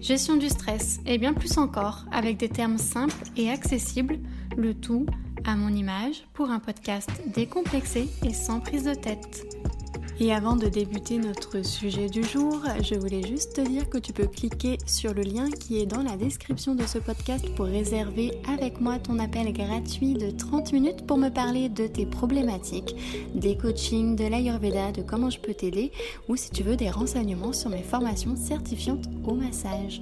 gestion du stress et bien plus encore avec des termes simples et accessibles, le tout à mon image pour un podcast décomplexé et sans prise de tête. Et avant de débuter notre sujet du jour, je voulais juste te dire que tu peux cliquer sur le lien qui est dans la description de ce podcast pour réserver avec moi ton appel gratuit de 30 minutes pour me parler de tes problématiques, des coachings, de l'Ayurveda, de comment je peux t'aider ou si tu veux des renseignements sur mes formations certifiantes au massage.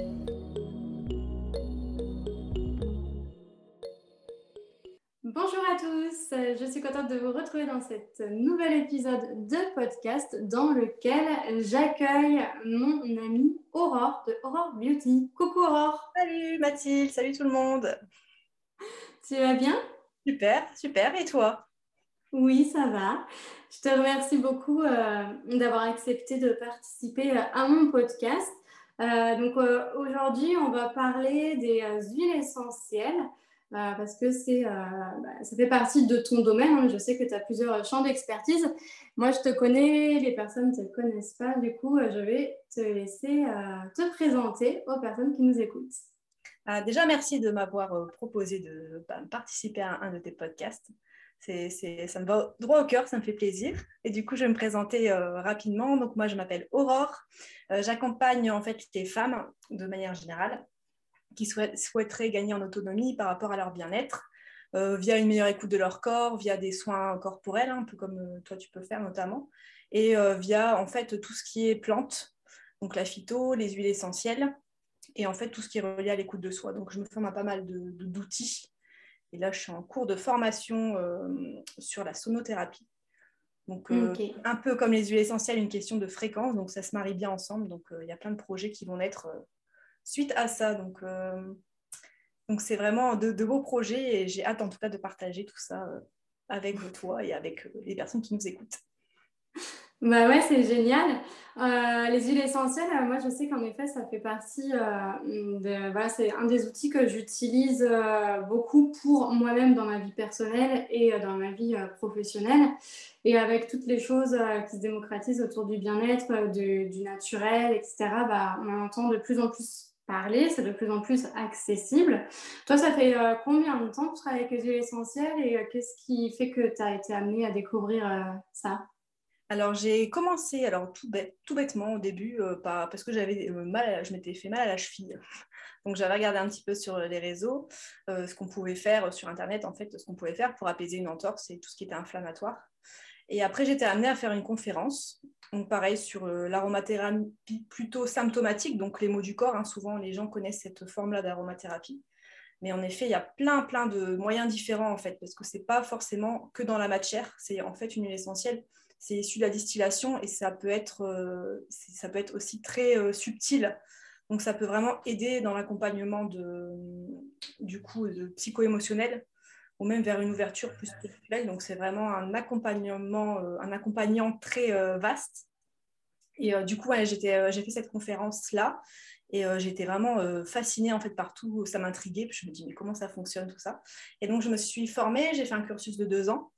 Je suis contente de vous retrouver dans cet nouvel épisode de podcast dans lequel j'accueille mon amie Aurore de Aurore Beauty. Coucou Aurore Salut Mathilde, salut tout le monde Tu vas bien? Super, super, et toi? Oui, ça va. Je te remercie beaucoup euh, d'avoir accepté de participer euh, à mon podcast. Euh, donc aujourd'hui, on va parler des huiles essentielles. Euh, parce que c'est, euh, bah, ça fait partie de ton domaine. Hein. Je sais que tu as plusieurs champs d'expertise. Moi, je te connais, les personnes ne te connaissent pas. Du coup, euh, je vais te laisser te présenter aux personnes qui nous écoutent. Ah, déjà, merci de m'avoir proposé de bah, participer à un de tes podcasts. C'est, ça me va droit au cœur, ça me fait plaisir. Et du coup, je vais me présenter rapidement. Donc, moi, je m'appelle Aurore. j'accompagne en fait les femmes de manière générale qui souhaiteraient gagner en autonomie par rapport à leur bien-être, euh, via une meilleure écoute de leur corps, via des soins corporels, un peu comme euh, toi tu peux faire notamment, et euh, via en fait tout ce qui est plantes, donc la phyto, les huiles essentielles, et en fait tout ce qui est relié à l'écoute de soi. Donc je me forme à pas mal d'outils. Et là, je suis en cours de formation sur la sonothérapie. Donc, un peu comme les huiles essentielles, une question de fréquence. Donc, ça se marie bien ensemble. Donc, il y a plein de projets qui vont naître suite à ça. Donc, euh, donc c'est vraiment de, beaux projets et j'ai hâte en tout cas de partager tout ça euh, avec toi et avec euh, les personnes qui nous écoutent. Bah ouais, c'est génial. les huiles essentielles, moi je sais qu'en effet, ça fait partie de. Voilà, c'est un des outils que j'utilise beaucoup pour moi-même dans ma vie personnelle et dans ma vie professionnelle. Et avec toutes les choses qui se démocratisent autour du bien-être, du, naturel, etc., bah, on entend de plus en plus parler, c'est de plus en plus accessible. Toi, ça fait euh, combien de temps que tu travailles avec les huiles essentielles et euh, qu'est-ce qui fait que tu as été amenée à découvrir euh, ça? Alors j'ai commencé alors tout, bêtement au début parce que j'avais mal, je m'étais fait mal à la cheville. Donc j'avais regardé un petit peu sur les réseaux ce qu'on pouvait faire sur internet en fait, ce qu'on pouvait faire pour apaiser une entorse et tout ce qui était inflammatoire. Et après j'étais amenée à faire une conférence donc pareil sur euh, l'aromathérapie plutôt symptomatique, donc les mots du corps. Hein. souvent les gens connaissent cette forme-là d'aromathérapie. Mais en effet, il y a plein, plein de moyens différents en fait, parce que ce n'est pas forcément que dans la matière. C'est en fait une huile essentielle, c'est issu de la distillation et ça peut être, euh, ça peut être aussi très euh, subtil. Donc ça peut vraiment aider dans l'accompagnement du coup, de psycho-émotionnel ou même vers une ouverture plus spirituelle. Donc, c'est vraiment un accompagnement, euh, un accompagnant très euh, vaste. Et euh, du coup, j'ai fait cette conférence-là et j'étais vraiment fascinée en fait par tout. Ça m'intriguait. Je me dis, mais comment ça fonctionne tout ça? Et donc, je me suis formée. J'ai fait un cursus de deux ans.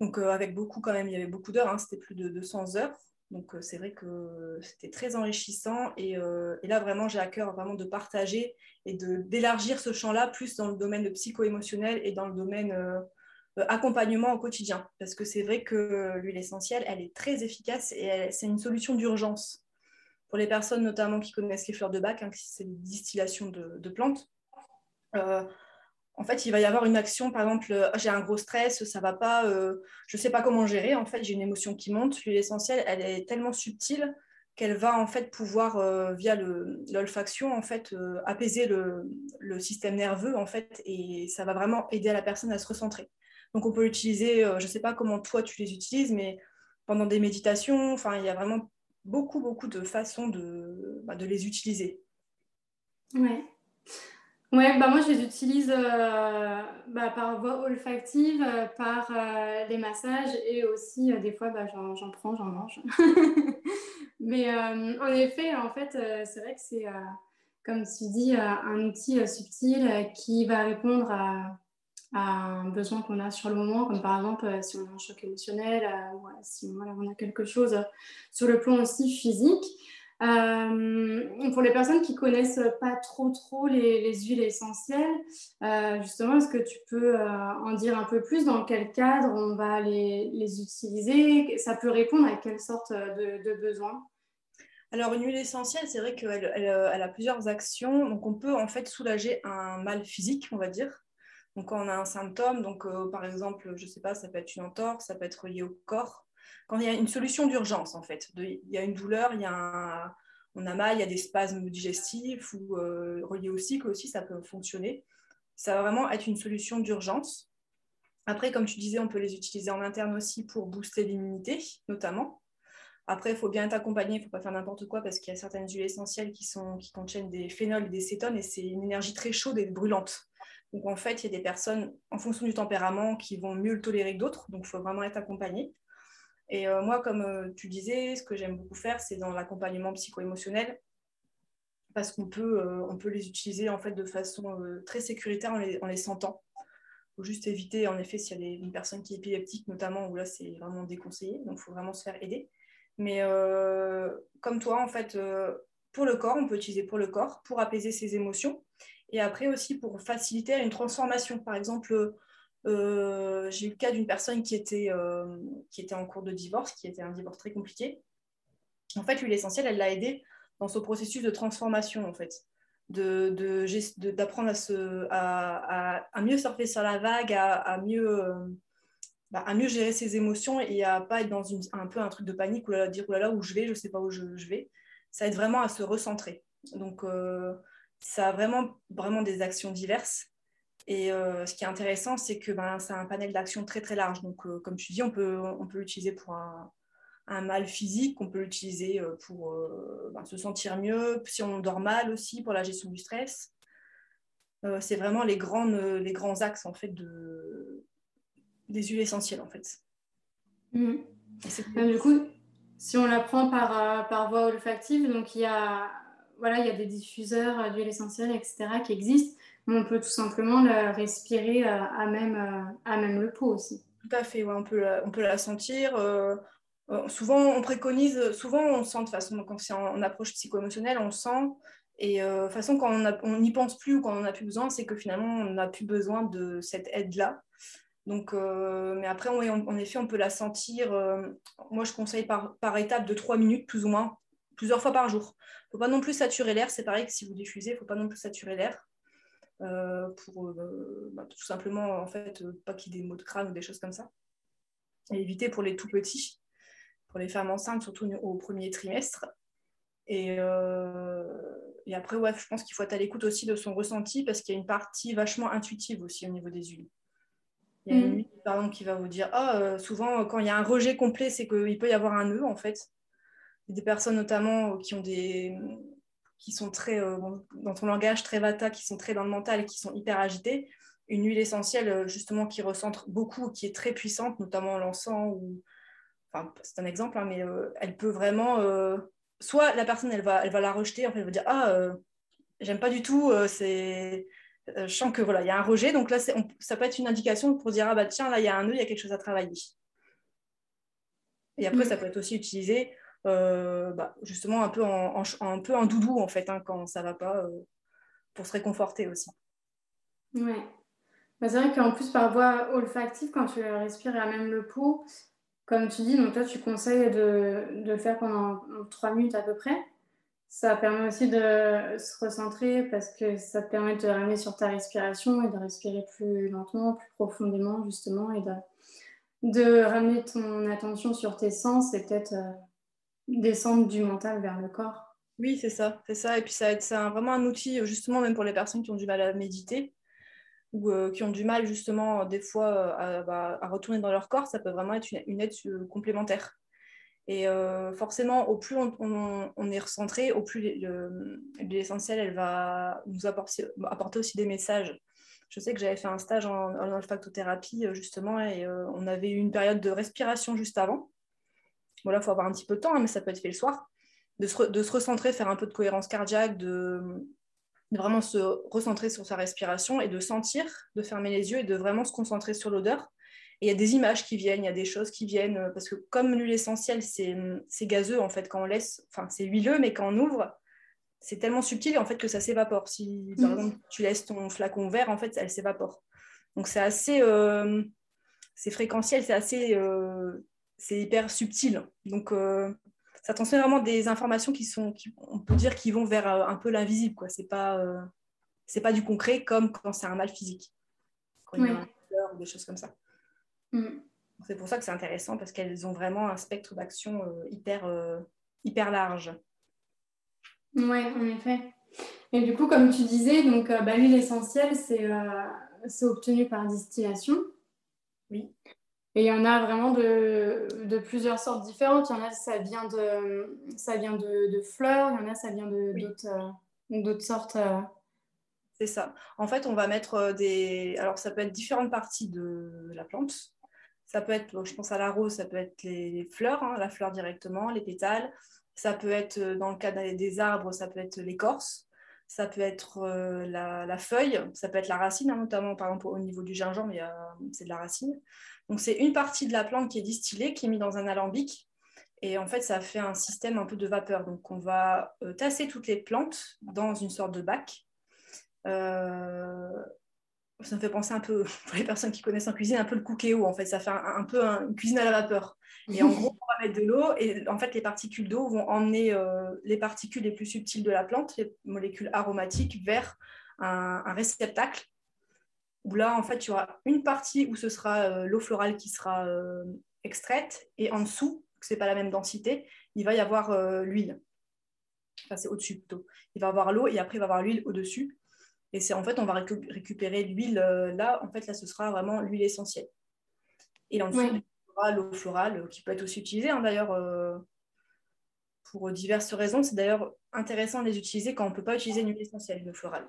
Donc, avec beaucoup quand même, il y avait beaucoup d'heures. Hein, C'était plus de 200 heures. Donc euh, c'est vrai que c'était très enrichissant euh, et, là vraiment j'ai à cœur vraiment de partager et d'élargir ce champ-là plus dans le domaine psycho-émotionnel et dans le domaine euh, accompagnement au quotidien. Parce que c'est vrai que l'huile essentielle, elle est très efficace et c'est une solution d'urgence. Pour les personnes notamment qui connaissent les fleurs de bac, hein, c'est une distillation de, de plantes, en fait, il va y avoir une action, par exemple, euh, j'ai un gros stress, ça va pas, euh, je ne sais pas comment gérer, en fait, j'ai une émotion qui monte. L'huile essentielle, elle est tellement subtile qu'elle va en fait pouvoir, euh, via l'olfaction, en fait, apaiser le, système nerveux, en fait, et ça va vraiment aider à la personne à se recentrer. Donc, on peut l'utiliser, je ne sais pas comment toi tu les utilises, mais pendant des méditations, enfin, il y a vraiment beaucoup, beaucoup de façons de, bah, de les utiliser. Ouais. Ouais, bah moi je les utilise euh, bah, par voie olfactive, euh, par euh, les massages et aussi des fois bah, j'en prends, j'en mange. Mais en effet, en fait, c'est vrai que c'est, comme tu dis, un outil subtil qui va répondre à un besoin qu'on a sur le moment, comme par exemple si on a un choc émotionnel, ou si on a quelque chose sur le plan aussi physique. Euh, pour les personnes qui connaissent pas trop trop les, huiles essentielles, euh, justement, est-ce que tu peux euh, en dire un peu plus dans quel cadre on va les, utiliser? Ça peut répondre à quelle sorte de, de besoin? Alors, une huile essentielle, c'est vrai qu'elle elle, a plusieurs actions. Donc, on peut en fait soulager un mal physique, on va dire. Donc, quand on a un symptôme, donc par exemple, je sais pas, ça peut être une entorse, ça peut être lié au corps, quand il y a une solution d'urgence, en fait. il y a une douleur, il y a on a mal, il y a des spasmes digestifs ou euh, reliés au cycle aussi, ça peut fonctionner. Ça va vraiment être une solution d'urgence. Après, comme tu disais, on peut les utiliser en interne aussi pour booster l'immunité, notamment. Après, il faut bien être accompagné, il ne faut pas faire n'importe quoi parce qu'il y a certaines huiles essentielles qui, sont, qui contiennent des phénols et des cétones et c'est une énergie très chaude et brûlante. Donc en fait, il y a des personnes, en fonction du tempérament, qui vont mieux le tolérer que d'autres. Donc il faut vraiment être accompagné. Et euh, moi, comme euh, tu disais, ce que j'aime beaucoup faire, c'est dans l'accompagnement psycho-émotionnel, parce qu'on peut, euh, peut les utiliser en fait de façon très sécuritaire en les, en les sentant. Il faut juste éviter, en effet, s'il y a une personne qui est épileptique, notamment, où là, c'est vraiment déconseillé, donc il faut vraiment se faire aider. Mais comme toi, en fait, pour le corps, on peut utiliser pour le corps, pour apaiser ses émotions, et après aussi pour faciliter une transformation. Par exemple, euh, j'ai eu le cas d'une personne qui était, euh, qui était en cours de divorce, qui était un divorce très compliqué. En fait, l'huile essentielle, elle l'a aidé dans ce processus de transformation, en fait, d'apprendre à, mieux surfer sur la vague, à, mieux, euh, bah, à mieux gérer ses émotions et à pas être dans un peu un truc de panique ou dire là, où je vais, je ne sais pas où je, vais. Ça aide vraiment à se recentrer. Donc, ça a vraiment, vraiment des actions diverses. Et euh, ce qui est intéressant, c'est que ben, c'est un panel d'action très très large. Donc, euh, comme tu dis, on peut, on peut l'utiliser pour un, un, mal physique, on peut l'utiliser euh, pour ben, se sentir mieux, si on dort mal aussi, pour la gestion du stress. c'est vraiment les, grandes, les grands axes en fait, de, des huiles essentielles. En fait. Mmh. du coup, si on la prend par, par voie olfactive, donc il y a, voilà, il y a des diffuseurs d'huile essentielle, etc., qui existent on peut tout simplement la respirer à, même, euh, à même le pot aussi. Tout à fait, on, peut la, on peut la sentir. Euh, euh, souvent, on préconise, souvent on sent de façon, quand c'est en, approche psycho-émotionnelle, on sent. Et de toute façon, quand on n'y pense plus ou quand on n'a plus besoin, c'est que finalement, on n'a plus besoin de cette aide-là. Donc, mais après, en, effet, on peut la sentir. moi, je conseille par, par étape de 3 minutes, plus ou moins, plusieurs fois par jour. Il ne faut pas non plus saturer l'air. C'est pareil que si vous diffusez, il ne faut pas non plus saturer l'air. Euh, pour euh, bah, tout simplement en fait euh, pas qu'il y ait des maux de crâne ou des choses comme ça. Et éviter pour les tout petits, pour les femmes enceintes, surtout au premier trimestre. Et, et après, ouais, je pense qu'il faut être à l'écoute aussi de son ressenti parce qu'il y a une partie vachement intuitive aussi au niveau des huiles. Il y a une huile, mm. par exemple, qui va vous dire Ah, souvent, quand il y a un rejet complet, c'est qu'il peut y avoir un nœud, en fait. Des personnes, notamment, qui ont des, qui sont très, euh, dans ton langage, très vata, qui sont très dans le mental et qui sont hyper agités. Une huile essentielle, euh, justement, qui recentre beaucoup, qui est très puissante, notamment l'encens, ou... enfin, c'est un exemple, hein, mais euh, elle peut vraiment... soit la personne, elle va, elle va la rejeter, en fait, elle va dire, ah, j'aime pas du tout, c'est... je sens que voilà, il y a un rejet, donc là, ça peut être une indication pour dire, ah bah tiens, là, il y a un nœud, il y a quelque chose à travailler. Et après, mm. ça peut être aussi utilisé bah, justement un peu en, un peu doudou en fait hein, quand ça va pas euh, pour se réconforter aussi. Ouais. Bah, c'est vrai qu'en plus par voie olfactive quand tu respires à même le pot, comme tu dis, donc toi tu conseilles de, de le faire pendant 3 minutes à peu près. Ça permet aussi de se recentrer parce que ça te permet de ramener sur ta respiration et de respirer plus lentement, plus profondément justement et de, de ramener ton attention sur tes sens et peut-être euh, descendre du mental vers le corps. Oui, c'est ça, c'est ça. Et puis ça c'est vraiment un outil, justement, même pour les personnes qui ont du mal à méditer ou euh, qui ont du mal, justement, des fois, euh, bah, à, retourner dans leur corps, ça peut vraiment être une, aide euh, complémentaire. Et forcément, au plus on, est recentré, au plus l'huile essentielle, elle va nous apporter, aussi des messages. Je sais que j'avais fait un stage en olfactothérapie, justement, et on avait eu une période de respiration juste avant. Bon, là, il faut avoir un petit peu de temps, hein, mais ça peut être fait le soir. De se, de se, recentrer, faire un peu de cohérence cardiaque, de, de vraiment se recentrer sur sa respiration et de sentir, de fermer les yeux et de vraiment se concentrer sur l'odeur. Et il y a des images qui viennent, il y a des choses qui viennent, euh, parce que comme l'huile essentielle, c'est gazeux en fait quand on laisse, enfin c'est huileux, mais quand on ouvre, c'est tellement subtil en fait que ça s'évapore. Si par mhm. exemple tu laisses ton flacon vert, en fait, elle s'évapore. Donc c'est assez, euh, c'est fréquentiel, c'est assez, euh, c'est hyper subtil. Donc ça transmet vraiment des informations qui sont, on peut dire, qui vont vers euh, un peu l'invisible. Quoi. C'est pas, euh, c'est pas du concret comme quand c'est un mal physique, quand il y a un ou des choses comme ça. Mm. C'est pour ça que c'est intéressant parce qu'elles ont vraiment un spectre d'action euh, hyper, hyper large. Oui, en effet. Et du coup, comme tu disais, donc bah, l'huile essentielle, c'est, c'est obtenu par distillation. Oui. Et il y en a vraiment de, de, plusieurs sortes différentes. Il y en a, ça vient de, ça vient de, de fleurs, il y en a, ça vient de, d'autres, euh, d'autres sortes. Euh. C'est ça. En fait, on va mettre euh, des. Alors, ça peut être différentes parties de la plante. Ça peut être, je pense à la rose, ça peut être les, fleurs, hein, la fleur directement, les pétales. Ça peut être, dans le cas des arbres, ça peut être l'écorce. Ça peut être la, la, feuille, ça peut être la racine, hein, notamment par exemple au niveau du gingembre, c'est de la racine. Donc c'est une partie de la plante qui est distillée, qui est mise dans un alambic. Et en fait, ça fait un système un peu de vapeur. Donc on va euh, tasser toutes les plantes dans une sorte de bac. Euh, ça me fait penser un peu, pour les personnes qui connaissent en cuisine, un peu le cookéo. En fait, ça fait un, peu une cuisine à la vapeur. Et en gros, on va mettre de l'eau et en fait, les particules d'eau vont emmener euh, les particules les plus subtiles de la plante, les molécules aromatiques, vers un réceptacle où là, en fait, il y aura une partie où ce sera euh, l'eau florale qui sera euh, extraite, et en dessous, ce n'est pas la même densité, il va y avoir l'huile. Enfin, c'est au-dessus plutôt. Il va y avoir l'eau et après, il va y avoir l'huile au-dessus. Et c'est en fait, on va récupérer l'huile là. En fait, là, ce sera vraiment l'huile essentielle. Et en dessous, l'eau florale qui peut être aussi utilisée, hein, d'ailleurs, pour diverses raisons. C'est d'ailleurs intéressant de les utiliser quand on ne peut pas utiliser une huile essentielle, l'eau florale.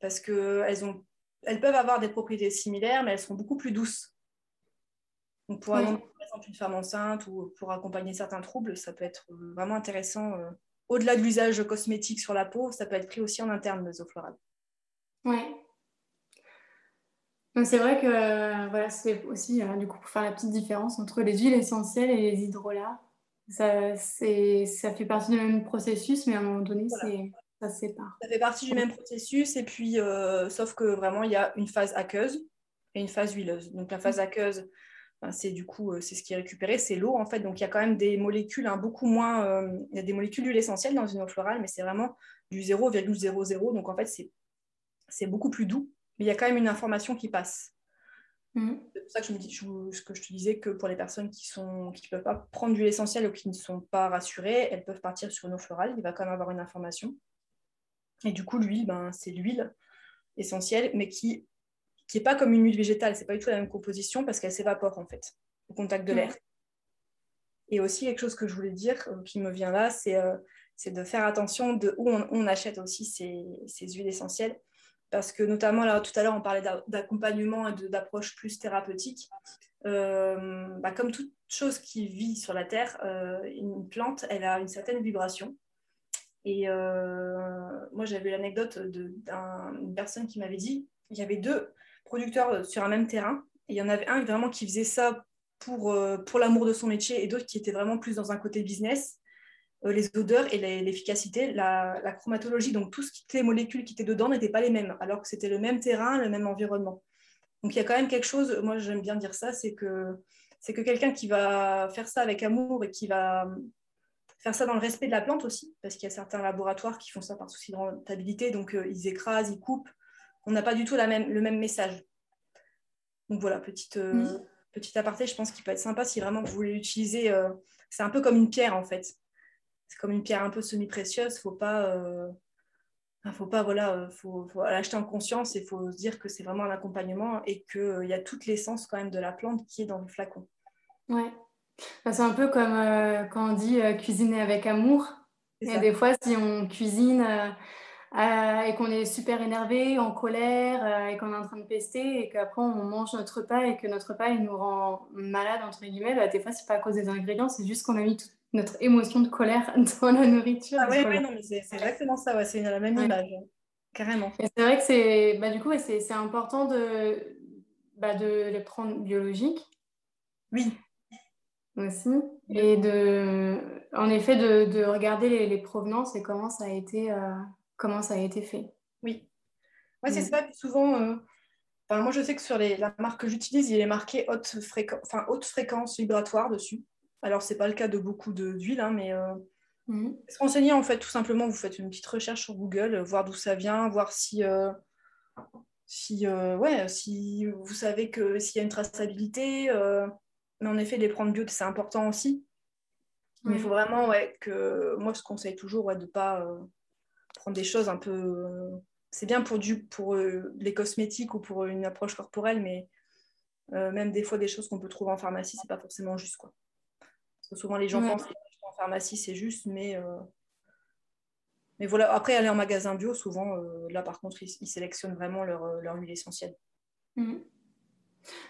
Parce qu'elles ont elles peuvent avoir des propriétés similaires, mais elles seront beaucoup plus douces. Donc pour exemple, une femme enceinte ou pour accompagner certains troubles, ça peut être vraiment intéressant. Euh, au-delà de l'usage cosmétique sur la peau, ça peut être pris aussi en interne, les eaux florales. Oui. C'est vrai que euh, voilà, c'est aussi euh, du coup pour faire la petite différence entre les huiles essentielles et les hydrolats. Ça, ça fait partie du même processus, mais à un moment donné, ça sépare. Ça fait partie du même processus, et puis, euh, sauf que vraiment, il y a une phase aqueuse et une phase huileuse. Donc, la phase aqueuse, ben, c'est du coup, c'est ce qui est récupéré, c'est l'eau, en fait. Donc, il y a quand même des molécules, hein, beaucoup moins, il y a des molécules d'huile essentielle dans une eau florale, mais c'est vraiment du 0,00. Donc, en fait, c'est beaucoup plus doux, mais il y a quand même une information qui passe. Mmh. C'est pour ça que je me dis, que je te disais, que pour les personnes qui ne qui peuvent pas prendre d'huile essentielle ou qui ne sont pas rassurées, elles peuvent partir sur une eau florale. Il va quand même avoir une information. Et du coup, l'huile, ben, c'est l'huile essentielle, mais qui n'est pas comme une huile végétale. Ce n'est pas du tout la même composition parce qu'elle s'évapore en fait au contact de l'air. Et aussi, quelque chose que je voulais dire euh, qui me vient là, c'est euh, de faire attention de où on, achète aussi ces, ces, huiles essentielles. Parce que notamment, là, tout à l'heure, on parlait d'accompagnement et d'approche plus thérapeutique. Euh, bah, comme toute chose qui vit sur la Terre, une plante, elle a une certaine vibration. Et euh, moi, j'avais l'anecdote d'une personne qui m'avait dit il y avait deux producteurs sur un même terrain. Et il y en avait un vraiment qui faisait ça pour, euh, pour l'amour de son métier et d'autres qui étaient vraiment plus dans un côté business. Euh, les odeurs et l'efficacité, la, la, chromatologie, donc tout ce qui, les molécules qui étaient dedans n'étaient pas les mêmes, alors que c'était le même terrain, le même environnement. Donc il y a quand même quelque chose, moi j'aime bien dire ça, c'est que c'est que quelqu'un qui va faire ça avec amour et qui va faire ça dans le respect de la plante aussi, parce qu'il y a certains laboratoires qui font ça par souci de rentabilité, donc euh, ils écrasent, ils coupent. On n'a pas du tout la même, le même message. Donc voilà, petite, euh, petite aparté, je pense qu'il peut être sympa si vraiment vous voulez l'utiliser. Euh, c'est un peu comme une pierre en fait. C'est comme une pierre un peu semi-précieuse. Faut pas, faut pas, voilà, faut, faut l'acheter en conscience et faut se dire que c'est vraiment un accompagnement et qu'il y a toute l'essence quand même de la plante qui est dans le flacon. Ouais. Bah, c'est un peu comme quand on dit cuisiner avec amour. Et des fois, si on cuisine euh, et qu'on est super énervé, en colère, euh, et qu'on est en train de pester, et qu'après on mange notre repas et que notre repas il nous rend malade, entre guillemets, bah, des fois c'est pas à cause des ingrédients, c'est juste qu'on a mis toute notre émotion de colère dans la nourriture. Ah oui, non, mais c'est exactement ça, ouais, c'est la même image, carrément. c'est vrai que c'est, bah, du coup, c'est important de, bah, de les prendre biologiques. Oui. Aussi. Et de, en effet, de, de regarder les, les, provenances et comment ça a été. Euh, comment ça a été fait. Oui. Ouais, c'est mm. ça. Souvent, euh, moi, je sais que sur les, la marque que j'utilise, il est marqué haute fréquence vibratoire dessus. Alors, ce n'est pas le cas de beaucoup d'huiles, hein, mais euh, mm. se renseigner, en fait, tout simplement, vous faites une petite recherche sur Google, euh, voir d'où ça vient, voir si, euh, si, ouais, si vous savez que s'il y a une traçabilité. mais en effet, les prendre bio, c'est important aussi. Mais il faut vraiment ouais, que moi, je conseille toujours ouais, de ne pas prendre des choses un peu. Euh, c'est bien pour, du, pour euh, les cosmétiques ou pour une approche corporelle, mais euh, même des fois, des choses qu'on peut trouver en pharmacie, c'est pas forcément juste. Quoi. Parce que souvent, les gens pensent qu'en pharmacie, c'est juste, mais. Mais voilà, après, aller en magasin bio, souvent, là, par contre, ils, sélectionnent vraiment leur, leur huile essentielle. Mm.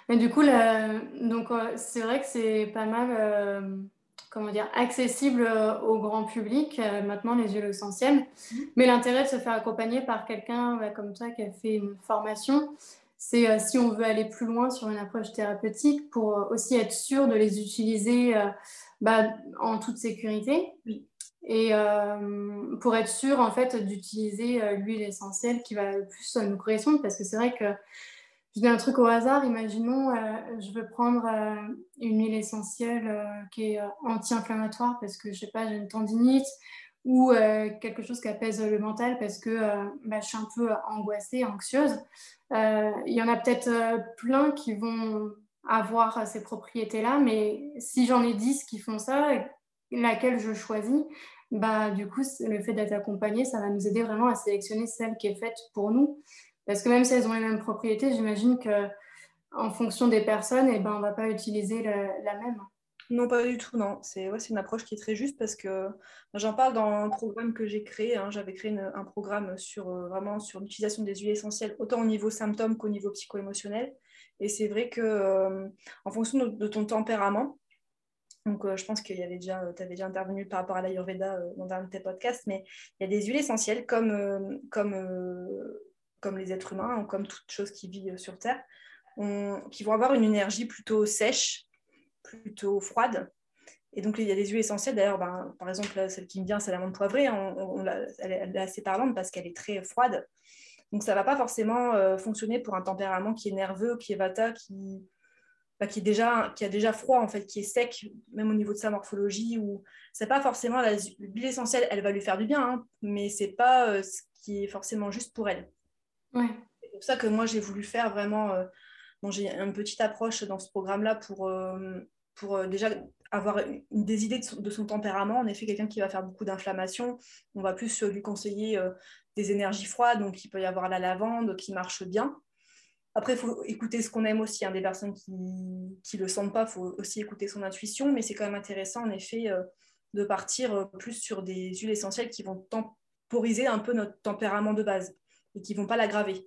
Et du coup, là, donc, c'est vrai que c'est pas mal comment dire, accessible euh, au grand public, euh, maintenant les huiles essentielles. Mhm. Mais l'intérêt de se faire accompagner par quelqu'un comme toi qui a fait une formation, c'est euh, si on veut aller plus loin sur une approche thérapeutique pour aussi être sûr de les utiliser bah, en toute sécurité. Et pour être sûr en fait d'utiliser l'huile essentielle qui va le plus nous correspondre, parce que c'est vrai que je dis un truc au hasard, imaginons, euh, je veux prendre euh, une huile essentielle euh, qui est anti-inflammatoire parce que, je sais pas, j'ai une tendinite ou quelque chose qui apaise le mental parce que bah, je suis un peu angoissée, anxieuse. Il y en a peut-être plein qui vont avoir ces propriétés-là, mais si j'en ai 10 qui font ça, laquelle je choisis, bah, du coup, le fait d'être accompagné, ça va nous aider vraiment à sélectionner celle qui est faite pour nous. Parce que même si elles ont les mêmes propriétés, j'imagine que en fonction des personnes, eh ben, on ne va pas utiliser la, même. Non, pas du tout, non. C'est ouais, une approche qui est très juste parce que j'en parle dans un programme que j'ai créé. Hein. J'avais créé un programme sur, euh, sur l'utilisation des huiles essentielles, autant au niveau symptômes qu'au niveau psycho-émotionnel. Et c'est vrai que euh, en fonction de, ton tempérament, donc euh, je pense que tu avais déjà intervenu par rapport à l'Ayurveda dans un de tes podcasts, mais il y a des huiles essentielles comme, comme comme les êtres humains, comme toute chose qui vit euh, sur Terre, qui vont avoir une énergie plutôt sèche, plutôt froide. Et donc, il y a des huiles essentielles. D'ailleurs, ben, par exemple, celle qui me vient, c'est la menthe poivrée. Hein. elle, est assez parlante parce qu'elle est très froide. Donc, ça ne va pas forcément euh, fonctionner pour un tempérament qui est nerveux, qui est vata, qui, bah, qui, est déjà, qui a déjà froid, en fait, qui est sec, même au niveau de sa morphologie. Ou... C'est pas forcément l'huile essentielle, elle va lui faire du bien, hein, mais c'est pas euh, ce qui est forcément juste pour elle. C'est pour ça que moi, j'ai voulu faire vraiment. Euh, bon, j'ai une petite approche dans ce programme-là pour, pour euh, déjà avoir des idées de son, tempérament. En effet, quelqu'un qui va faire beaucoup d'inflammation, on va plus lui conseiller des énergies froides, donc il peut y avoir la lavande qui marche bien. Après, il faut écouter ce qu'on aime aussi. Hein. Des personnes qui ne le sentent pas, il faut aussi écouter son intuition, mais c'est quand même intéressant, en effet, de partir plus sur des huiles essentielles qui vont temporiser un peu notre tempérament de base et qui vont pas l'aggraver.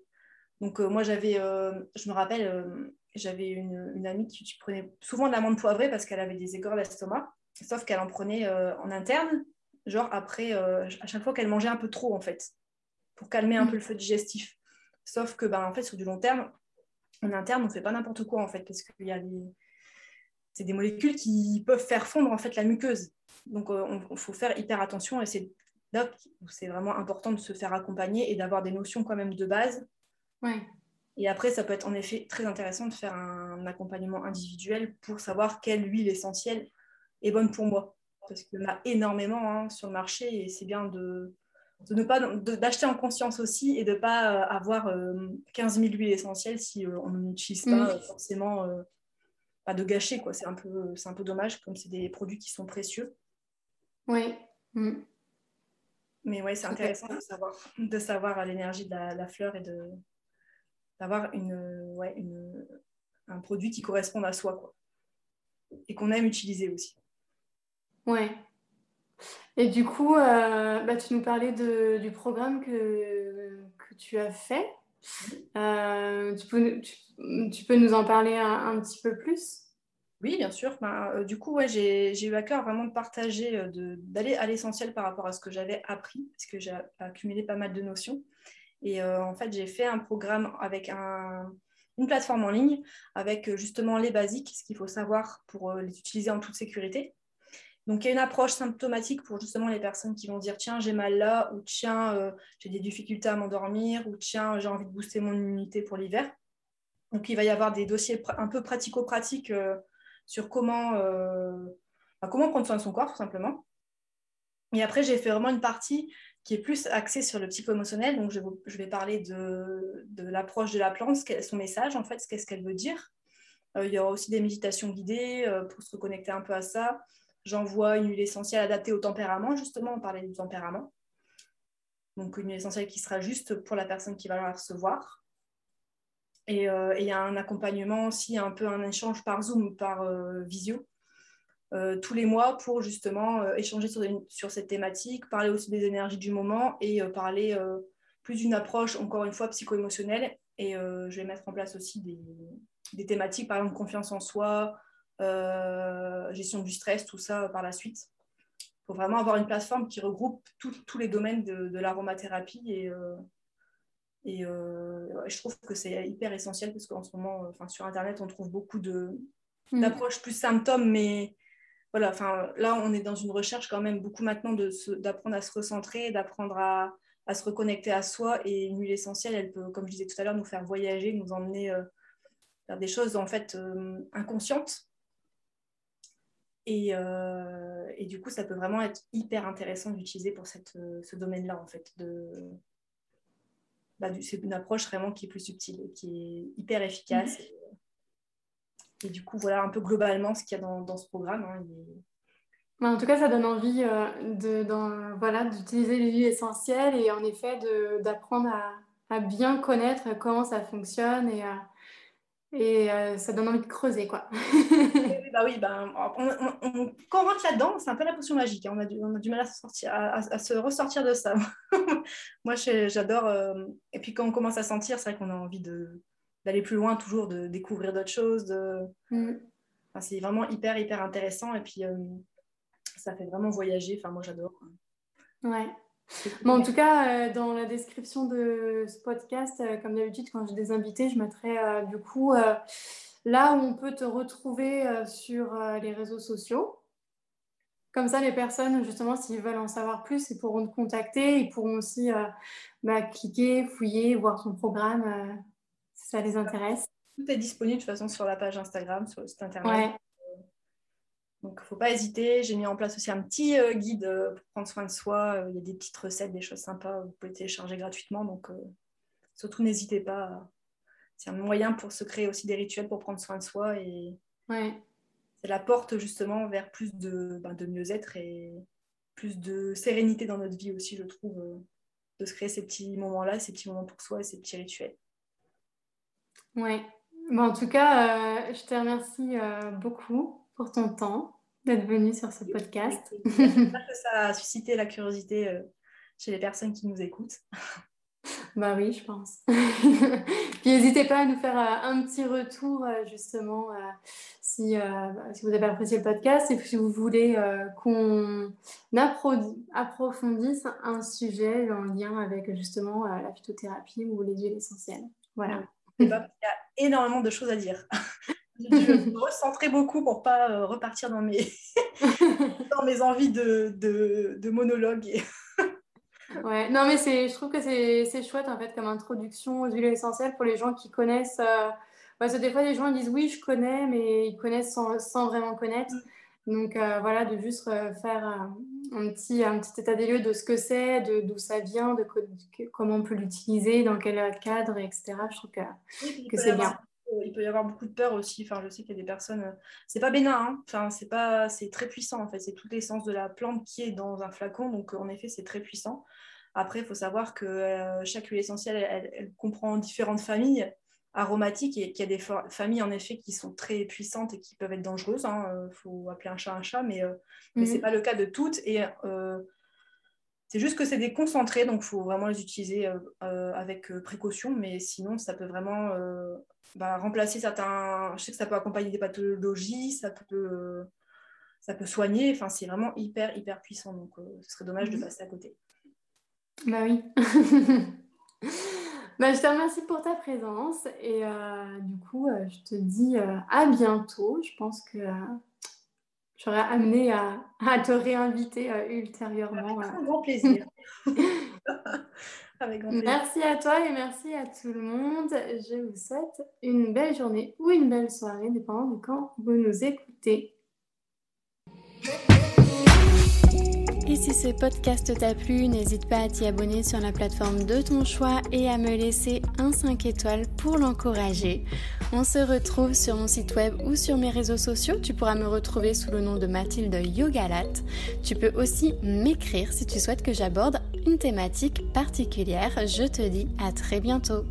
Donc euh, moi j'avais, euh, je me rappelle, euh, j'avais une, amie qui, prenait souvent de l'amande poivrée parce qu'elle avait des égorges d'estomac, sauf qu'elle en prenait en interne, genre après, à chaque fois qu'elle mangeait un peu trop en fait, pour calmer un mm. peu le feu digestif. Sauf que ben, en fait sur du long terme, en interne on fait pas n'importe quoi en fait parce qu'il y a des c'est des molécules qui peuvent faire fondre en fait la muqueuse. Donc il faut faire hyper attention et c'est c'est vraiment important de se faire accompagner et d'avoir des notions quand même de base. Et après, ça peut être en effet très intéressant de faire un accompagnement individuel pour savoir quelle huile essentielle est bonne pour moi. Parce qu'il y en a énormément hein, sur le marché et c'est bien de, ne pas d'acheter en conscience aussi et de ne pas euh, avoir 15 euh, 000 huiles essentielles si euh, on n'utilise pas forcément pas de gâcher. C'est un, peu, un peu dommage comme c'est des produits qui sont précieux. Oui. Mm. Mais ouais, c'est intéressant de savoir, de savoir l'énergie de la, fleur et de, d'avoir une, ouais, une, un produit qui corresponde à soi. Quoi. et qu'on aime utiliser aussi. Ouais. Et du coup, euh, bah, tu nous parlais du programme que, que, tu as fait. Euh, tu, peux, tu, peux, nous en parler un, petit peu plus? Oui, bien sûr. Ben, euh, du coup, ouais, j'ai eu à cœur vraiment de partager, d'aller à l'essentiel par rapport à ce que j'avais appris, parce que j'ai accumulé pas mal de notions. Et en fait, j'ai fait un programme avec un, une plateforme en ligne avec justement les basiques, ce qu'il faut savoir pour les utiliser en toute sécurité. Donc, il y a une approche symptomatique pour justement les personnes qui vont dire tiens, j'ai mal là, ou tiens, euh, j'ai des difficultés à m'endormir, ou tiens, j'ai envie de booster mon immunité pour l'hiver. Donc, il va y avoir des dossiers un peu pratico-pratiques euh, sur comment, euh, bah, comment prendre soin de son corps, tout simplement. Et après, j'ai fait vraiment une partie qui est plus axée sur le psycho-émotionnel. Donc, je, vais parler de, l'approche de la plante, son message, en fait, qu'est-ce qu'elle veut dire. il y aura aussi des méditations guidées pour se reconnecter un peu à ça. J'envoie une huile essentielle adaptée au tempérament, justement, on parlait du tempérament. Donc une huile essentielle qui sera juste pour la personne qui va la recevoir. Et euh, il y a un accompagnement aussi, un peu un échange par Zoom ou par euh, visio, euh, tous les mois pour justement échanger sur, sur, cette thématique, parler aussi des énergies du moment et parler plus d'une approche, encore une fois, psycho-émotionnelle. Et je vais mettre en place aussi des, des, thématiques, par exemple confiance en soi, euh, gestion du stress, tout ça par la suite. Il faut vraiment avoir une plateforme qui regroupe tous les domaines de, l'aromathérapie et, euh, et euh, je trouve que c'est hyper essentiel parce qu'en ce moment, sur Internet, on trouve beaucoup mm. d'approches plus symptômes, mais voilà, enfin, là, on est dans une recherche quand même beaucoup maintenant d'apprendre à se recentrer, d'apprendre à, à, se reconnecter à soi. Et une huile essentielle, elle peut, comme je disais tout à l'heure, nous faire voyager, nous emmener vers des choses en fait inconscientes euh, et, du coup, ça peut vraiment être hyper intéressant d'utiliser pour cette, euh, ce domaine-là, en fait. Bah, c'est une approche vraiment qui est plus subtile, qui est hyper efficace. Mhm. Et, du coup, voilà un peu globalement ce qu'il y a dans, dans ce programme. Hein, en tout cas, ça donne envie euh, de, dans, voilà, d'utiliser les huiles essentielles et en effet d'apprendre à, à, bien connaître comment ça fonctionne et à, et euh, ça donne envie de creuser, quoi. bah oui, bah, on, quand on rentre là-dedans, c'est un peu la potion magique. Hein. On, a du, on, a du, mal à se, sortir, à, se ressortir de ça. Moi, j'adore. Euh, et puis, quand on commence à sentir, c'est vrai qu'on a envie d'aller plus loin, toujours, de découvrir d'autres choses. De... Mm. c'est vraiment hyper, hyper intéressant. Et puis, euh, ça fait vraiment voyager. Enfin, moi, j'adore. Ouais en tout cas, euh, dans la description de ce podcast, euh, comme d'habitude, quand j'ai des invités, je mettrai du coup là où on peut te retrouver sur les réseaux sociaux. Comme ça, les personnes, justement, s'ils veulent en savoir plus, ils pourront te contacter. Ils pourront aussi bah, cliquer, fouiller, voir ton programme ça les intéresse. Tout est disponible de toute façon sur la page Instagram, sur le site internet. Donc, il ne faut pas hésiter. J'ai mis en place aussi un petit euh, guide euh, pour prendre soin de soi. Euh, il y a des petites recettes, des choses sympas. Vous pouvez télécharger gratuitement. Donc, surtout, n'hésitez pas. C'est un moyen pour se créer aussi des rituels pour prendre soin de soi. Et c'est la porte justement vers plus de, ben, de mieux-être et plus de sérénité dans notre vie aussi, je trouve, de se créer ces petits moments-là, ces petits moments pour soi et ces petits rituels. Bon, en tout cas, je te remercie beaucoup pour ton temps d'être venu sur ce podcast. J'espère que ça a suscité la curiosité euh, chez les personnes qui nous écoutent. Bah oui, je pense. Puis n'hésitez pas à nous faire euh, un petit retour euh, justement si, bah, si, vous avez apprécié le podcast et si vous voulez qu'on approfondisse un sujet en lien avec justement la phytothérapie ou les huiles essentielles. Voilà. Il y a énormément de choses à dire. Je me recentrer beaucoup pour pas euh, repartir dans mes, dans mes envies de, de, de monologue. ouais, non, mais je trouve que c'est chouette en fait comme introduction aux huiles essentielles pour les gens qui connaissent. Euh, parce que des fois, les gens disent oui, je connais, mais ils connaissent sans, sans vraiment connaître. Mm. Donc euh, voilà, de juste faire un, petit, un petit état des lieux de ce que c'est, d'où ça vient, de, comment on peut l'utiliser, dans quel cadre, etc. Je trouve que, que c'est bien il peut y avoir beaucoup de peur aussi. Enfin, je sais qu'il y a des personnes. C'est pas bénin, hein. enfin, c'est pas, c'est très puissant en fait. C'est toute l'essence de la plante qui est dans un flacon, donc en effet, c'est très puissant. Après, il faut savoir que euh, chaque huile essentielle, elle, comprend différentes familles. Aromatique et qu'il y a des familles en effet qui sont très puissantes et qui peuvent être dangereuses. Il hein, faut appeler un chat un chat, mais, mais ce n'est mhm. pas le cas de toutes. Et c'est juste que c'est des concentrés, donc il faut vraiment les utiliser avec précaution, mais sinon ça peut vraiment bah, remplacer certains. Je sais que ça peut accompagner des pathologies, ça peut, ça peut soigner. Enfin, c'est vraiment hyper, hyper puissant. Donc, ce serait dommage de mhm. passer à côté. Bah oui. bah, je te remercie pour ta présence et euh, du coup, euh, je te dis euh, à bientôt. Je pense que j'aurais amené à, à, te réinviter ultérieurement. Avec grand plaisir. Avec grand plaisir. Merci à toi et merci à tout le monde. Je vous souhaite une belle journée ou une belle soirée, dépendant de quand vous nous écoutez. Et si ce podcast t'a plu, n'hésite pas à t'y abonner sur la plateforme de ton choix et à me laisser un 5 étoiles pour l'encourager. On se retrouve sur mon site web ou sur mes réseaux sociaux. Tu pourras me retrouver sous le nom de Mathilde Yogalat. Tu peux aussi m'écrire si tu souhaites que j'aborde une thématique particulière. Je te dis à très bientôt.